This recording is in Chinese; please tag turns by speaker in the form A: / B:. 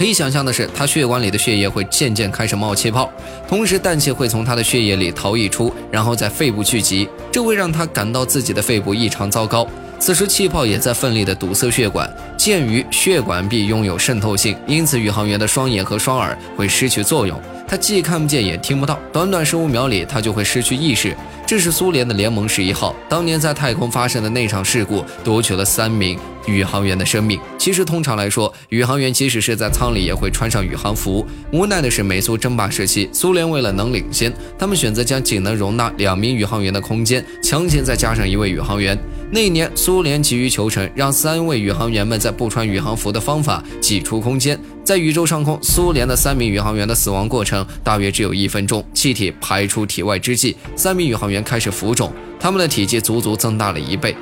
A: 可以想象的是，他血管里的血液会渐渐开始冒气泡，同时氮气会从他的血液里逃逸出，然后在肺部聚集，这会让他感到自己的肺部异常糟糕。此时气泡也在奋力地堵塞血管。鉴于血管壁拥有渗透性，因此宇航员的双眼和双耳会失去作用，他既看不见也听不到。短短十五秒里，他就会失去意识。这是苏联的联盟十一号当年在太空发生的那场事故，夺取了三名宇航员的生命。其实，通常来说，宇航员即使是在舱里也会穿上宇航服。无奈的是，美苏争霸时期，苏联为了能领先，他们选择将仅能容纳两名宇航员的空间强行再加上一位宇航员。那一年，苏联急于求成，让三位宇航员们在不穿宇航服的方法挤出空间。在宇宙上空，苏联的三名宇航员的死亡过程大约只有一分钟。气体排出体外之际，三名宇航员开始浮肿，他们的体积足足增大了一倍。